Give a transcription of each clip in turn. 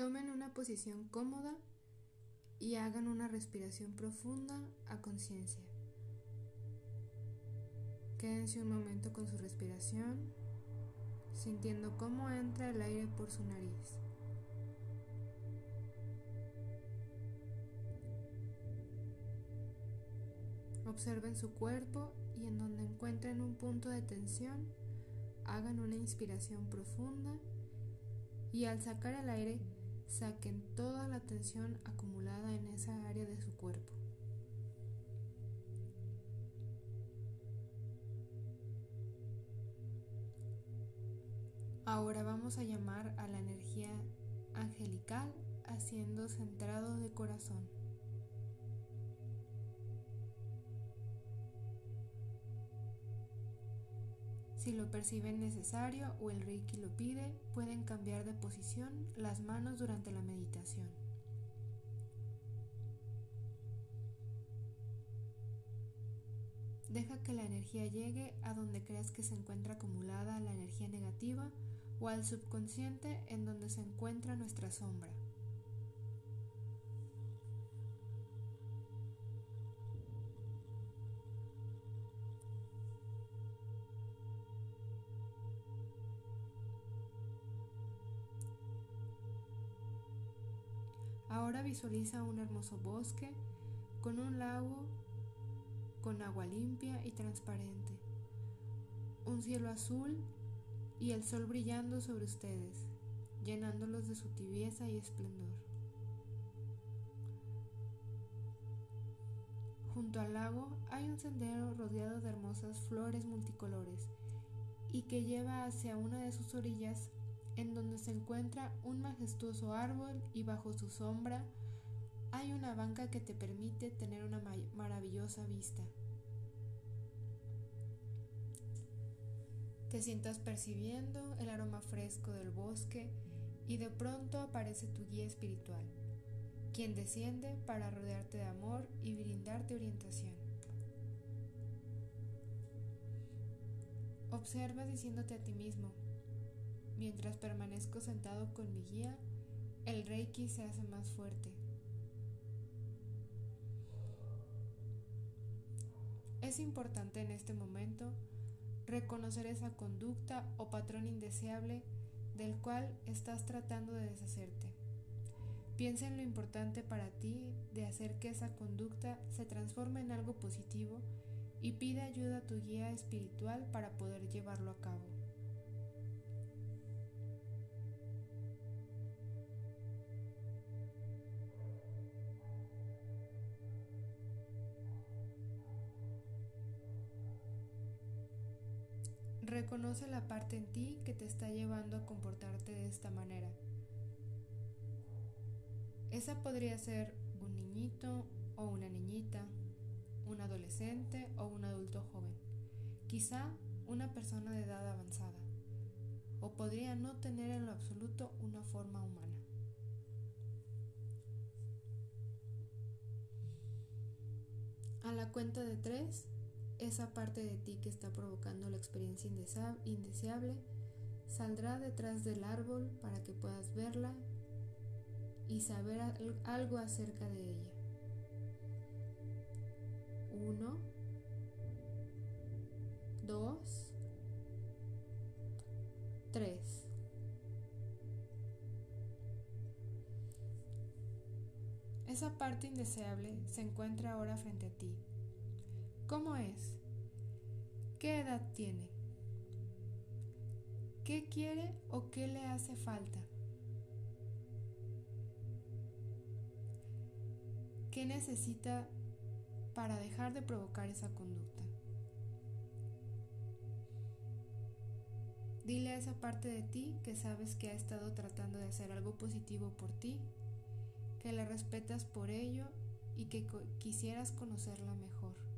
Tomen una posición cómoda y hagan una respiración profunda a conciencia. Quédense un momento con su respiración, sintiendo cómo entra el aire por su nariz. Observen su cuerpo y en donde encuentren un punto de tensión, hagan una inspiración profunda y al sacar el aire, saquen toda la tensión acumulada en esa área de su cuerpo. Ahora vamos a llamar a la energía angelical haciendo centrado de corazón. Si lo perciben necesario o el Reiki lo pide, pueden cambiar de posición las manos durante la meditación. Deja que la energía llegue a donde creas que se encuentra acumulada la energía negativa o al subconsciente en donde se encuentra nuestra sombra. Ahora visualiza un hermoso bosque con un lago con agua limpia y transparente, un cielo azul y el sol brillando sobre ustedes, llenándolos de su tibieza y esplendor. Junto al lago hay un sendero rodeado de hermosas flores multicolores y que lleva hacia una de sus orillas en donde se encuentra un majestuoso árbol y bajo su sombra hay una banca que te permite tener una maravillosa vista. Te sientas percibiendo el aroma fresco del bosque y de pronto aparece tu guía espiritual, quien desciende para rodearte de amor y brindarte orientación. Observa diciéndote a ti mismo, Mientras permanezco sentado con mi guía, el reiki se hace más fuerte. Es importante en este momento reconocer esa conducta o patrón indeseable del cual estás tratando de deshacerte. Piensa en lo importante para ti de hacer que esa conducta se transforme en algo positivo y pide ayuda a tu guía espiritual para poder llevarlo a cabo. Reconoce la parte en ti que te está llevando a comportarte de esta manera. Esa podría ser un niñito o una niñita, un adolescente o un adulto joven, quizá una persona de edad avanzada, o podría no tener en lo absoluto una forma humana. A la cuenta de tres, esa parte de ti que está provocando la experiencia indeseable saldrá detrás del árbol para que puedas verla y saber algo acerca de ella. Uno, dos, tres. Esa parte indeseable se encuentra ahora frente a ti ¿Cómo es? ¿Qué edad tiene? ¿Qué quiere o qué le hace falta? ¿Qué necesita para dejar de provocar esa conducta? Dile a esa parte de ti que sabes que ha estado tratando de hacer algo positivo por ti, que la respetas por ello y que quisieras conocerla mejor.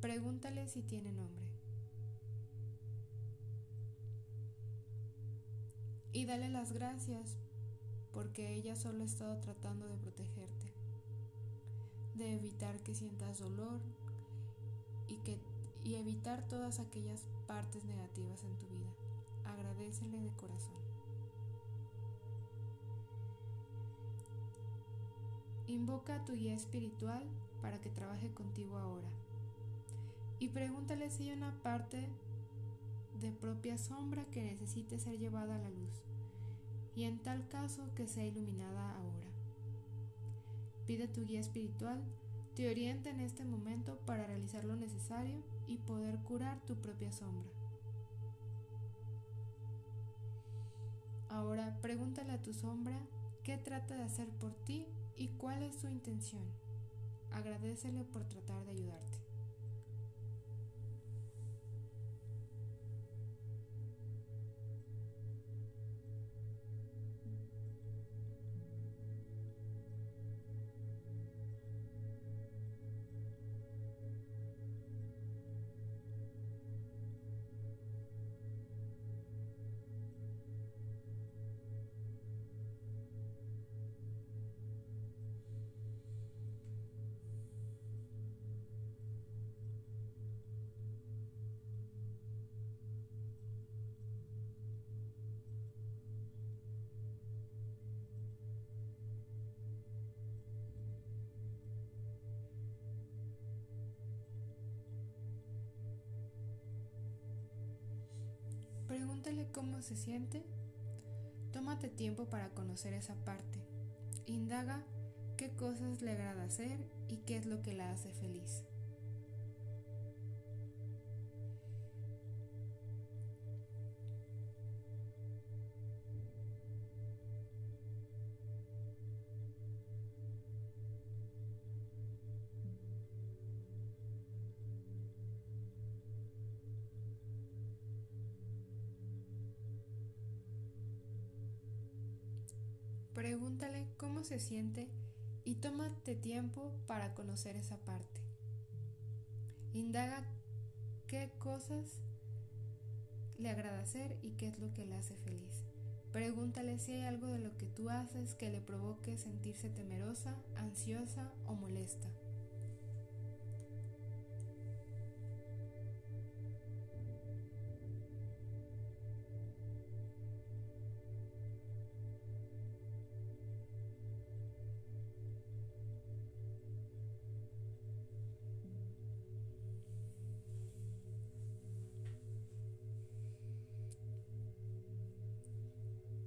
Pregúntale si tiene nombre. Y dale las gracias porque ella solo ha estado tratando de protegerte, de evitar que sientas dolor y, que, y evitar todas aquellas partes negativas en tu vida. Agradecele de corazón. Invoca a tu guía espiritual para que trabaje contigo ahora. Y pregúntale si hay una parte de propia sombra que necesite ser llevada a la luz, y en tal caso que sea iluminada ahora. Pide a tu guía espiritual te oriente en este momento para realizar lo necesario y poder curar tu propia sombra. Ahora pregúntale a tu sombra qué trata de hacer por ti y cuál es su intención. Agradecele por tratar de ayudarte. Pregúntale cómo se siente. Tómate tiempo para conocer esa parte. Indaga qué cosas le agrada hacer y qué es lo que la hace feliz. Pregúntale cómo se siente y tómate tiempo para conocer esa parte. Indaga qué cosas le agrada hacer y qué es lo que le hace feliz. Pregúntale si hay algo de lo que tú haces que le provoque sentirse temerosa, ansiosa o molesta.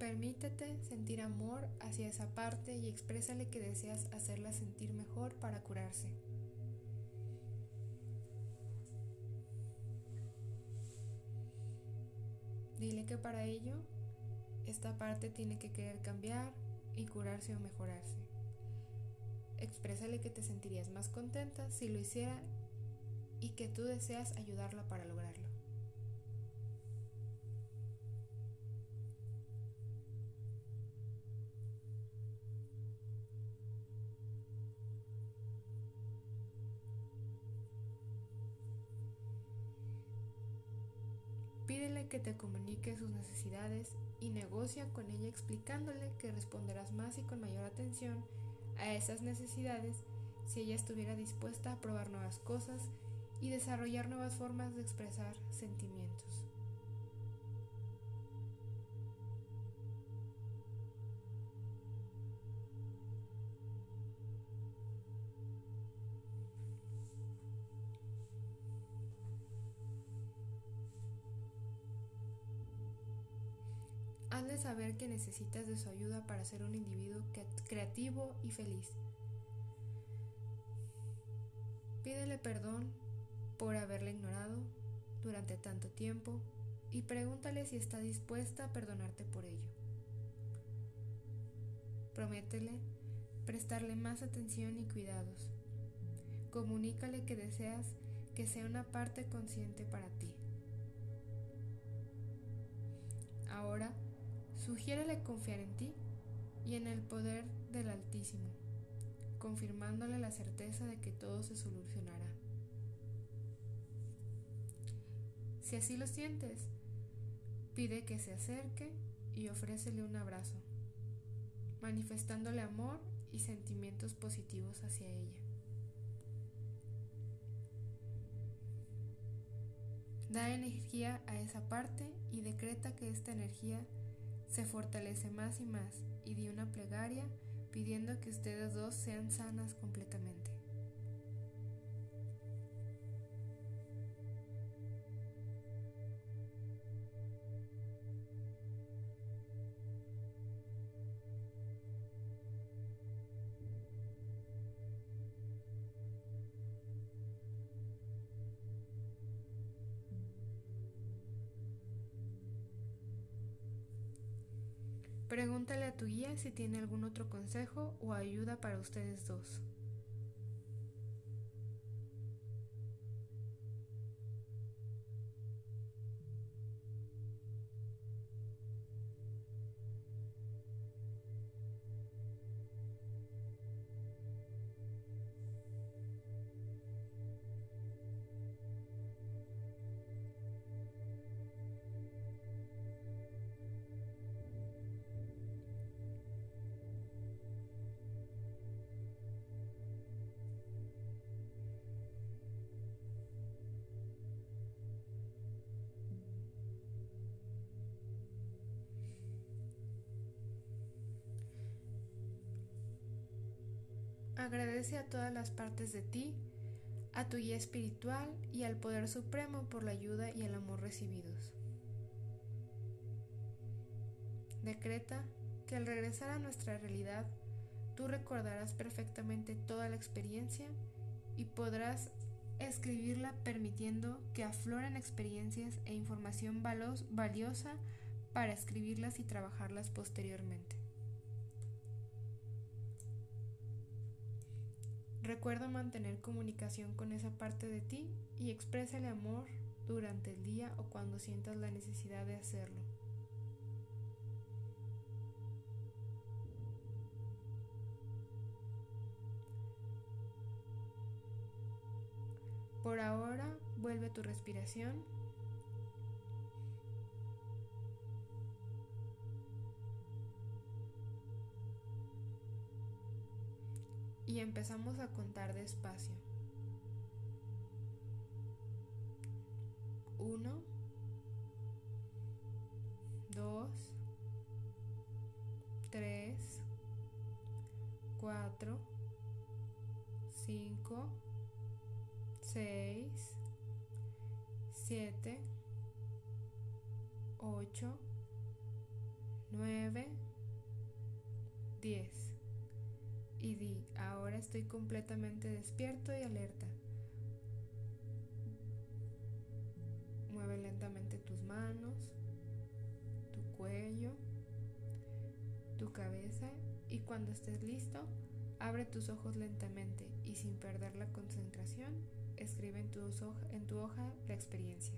Permítete sentir amor hacia esa parte y exprésale que deseas hacerla sentir mejor para curarse. Dile que para ello esta parte tiene que querer cambiar y curarse o mejorarse. Exprésale que te sentirías más contenta si lo hiciera y que tú deseas ayudarla para lograrlo. Pídele que te comunique sus necesidades y negocia con ella explicándole que responderás más y con mayor atención a esas necesidades si ella estuviera dispuesta a probar nuevas cosas y desarrollar nuevas formas de expresar sentimientos. Hazle saber que necesitas de su ayuda para ser un individuo creativo y feliz. Pídele perdón por haberle ignorado durante tanto tiempo y pregúntale si está dispuesta a perdonarte por ello. Prométele prestarle más atención y cuidados. Comunícale que deseas que sea una parte consciente para ti. Ahora, Sugiérele confiar en ti y en el poder del Altísimo, confirmándole la certeza de que todo se solucionará. Si así lo sientes, pide que se acerque y ofrécele un abrazo, manifestándole amor y sentimientos positivos hacia ella. Da energía a esa parte y decreta que esta energía se fortalece más y más y di una plegaria pidiendo que ustedes dos sean sanas completamente. Pregúntale a tu guía si tiene algún otro consejo o ayuda para ustedes dos. Agradece a todas las partes de ti, a tu guía espiritual y al Poder Supremo por la ayuda y el amor recibidos. Decreta que al regresar a nuestra realidad, tú recordarás perfectamente toda la experiencia y podrás escribirla permitiendo que afloren experiencias e información valiosa para escribirlas y trabajarlas posteriormente. Recuerda mantener comunicación con esa parte de ti y expresa el amor durante el día o cuando sientas la necesidad de hacerlo. Por ahora, vuelve tu respiración empezamos a contar despacio. Uno, dos, tres, cuatro, cinco, seis, siete, ocho, completamente despierto y alerta. Mueve lentamente tus manos, tu cuello, tu cabeza y cuando estés listo, abre tus ojos lentamente y sin perder la concentración, escribe en tu, hoja, la experiencia.